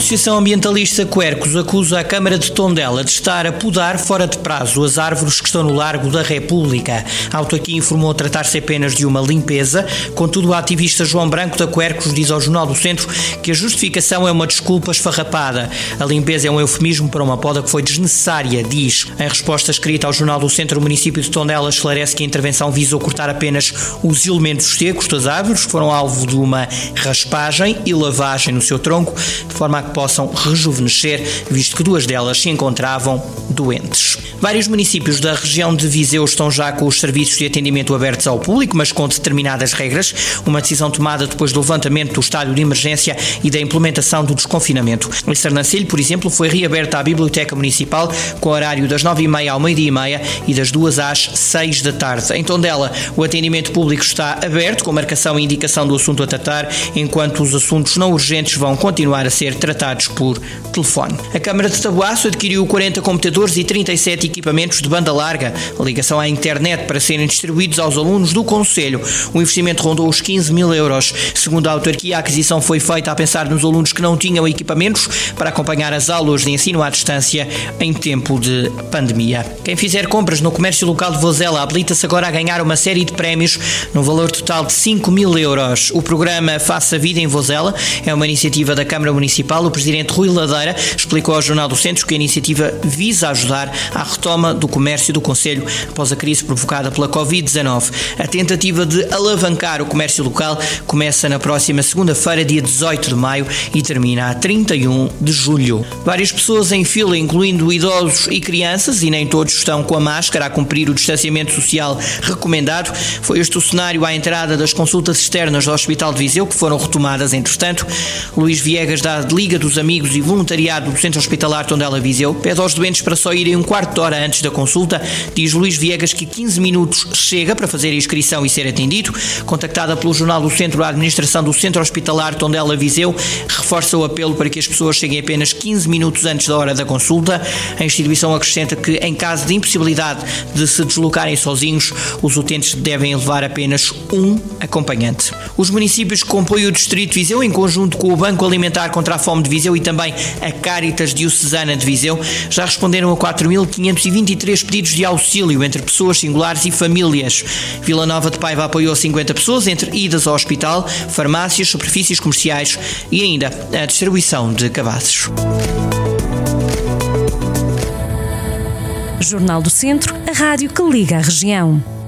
A Associação Ambientalista Quercos acusa a Câmara de Tondela de estar a podar fora de prazo as árvores que estão no Largo da República. A autarquia informou tratar-se apenas de uma limpeza, contudo, o ativista João Branco da Quercos diz ao Jornal do Centro que a justificação é uma desculpa esfarrapada. A limpeza é um eufemismo para uma poda que foi desnecessária, diz. Em resposta escrita ao Jornal do Centro, o município de Tondela esclarece que a intervenção visou cortar apenas os elementos secos das árvores, que foram alvo de uma raspagem e lavagem no seu tronco, de forma que possam rejuvenescer, visto que duas delas se encontravam doentes. Vários municípios da região de Viseu estão já com os serviços de atendimento abertos ao público, mas com determinadas regras, uma decisão tomada depois do levantamento do estado de emergência e da implementação do desconfinamento. Em Sernancelho, por exemplo, foi reaberta a Biblioteca Municipal com horário das 9h30 ao meio-dia e meia e das 2 às 6 da tarde. Em Tondela, o atendimento público está aberto, com marcação e indicação do assunto a tratar, enquanto os assuntos não urgentes vão continuar a ser tratados por telefone. A Câmara de Tabuaço adquiriu 40 computadores e 37 equipamentos de banda larga, a ligação à internet para serem distribuídos aos alunos do Conselho. O investimento rondou os 15 mil euros. Segundo a autarquia, a aquisição foi feita a pensar nos alunos que não tinham equipamentos para acompanhar as aulas de ensino à distância em tempo de pandemia. Quem fizer compras no comércio local de Vozela habilita-se agora a ganhar uma série de prémios no valor total de 5 mil euros. O programa Faça Vida em Vozela é uma iniciativa da Câmara Municipal. O presidente Rui Ladeira explicou ao Jornal do Centro que a iniciativa visa ajudar à retoma do comércio do Conselho após a crise provocada pela Covid-19. A tentativa de alavancar o comércio local começa na próxima segunda-feira, dia 18 de maio, e termina a 31 de julho. Várias pessoas em fila, incluindo idosos e crianças, e nem todos estão com a máscara a cumprir o distanciamento social recomendado. Foi este o cenário à entrada das consultas externas do Hospital de Viseu, que foram retomadas entretanto. Luís Viegas, da Liga dos Amigos e Voluntariado do Centro Hospitalar Tondela Viseu, pede aos doentes para só irem um quarto de hora antes da consulta. Diz Luís Viegas que 15 minutos chega para fazer a inscrição e ser atendido. Contactada pelo Jornal do Centro, a administração do Centro Hospitalar Tondela Viseu reforça o apelo para que as pessoas cheguem apenas 15 minutos antes da hora da consulta. A instituição acrescenta que, em caso de impossibilidade de se deslocarem sozinhos, os utentes devem levar apenas um acompanhante. Os municípios que compõem o Distrito Viseu, em conjunto com o Banco Alimentar contra a Fome de Viseu e também a Caritas Diocesana de Viseu, já responderam a 4.523 pedidos de auxílio entre pessoas singulares e famílias. Vila Nova de Paiva apoiou 50 pessoas entre idas ao hospital, farmácias, superfícies comerciais e ainda a distribuição de cabazes. Jornal do Centro, a rádio que liga a região.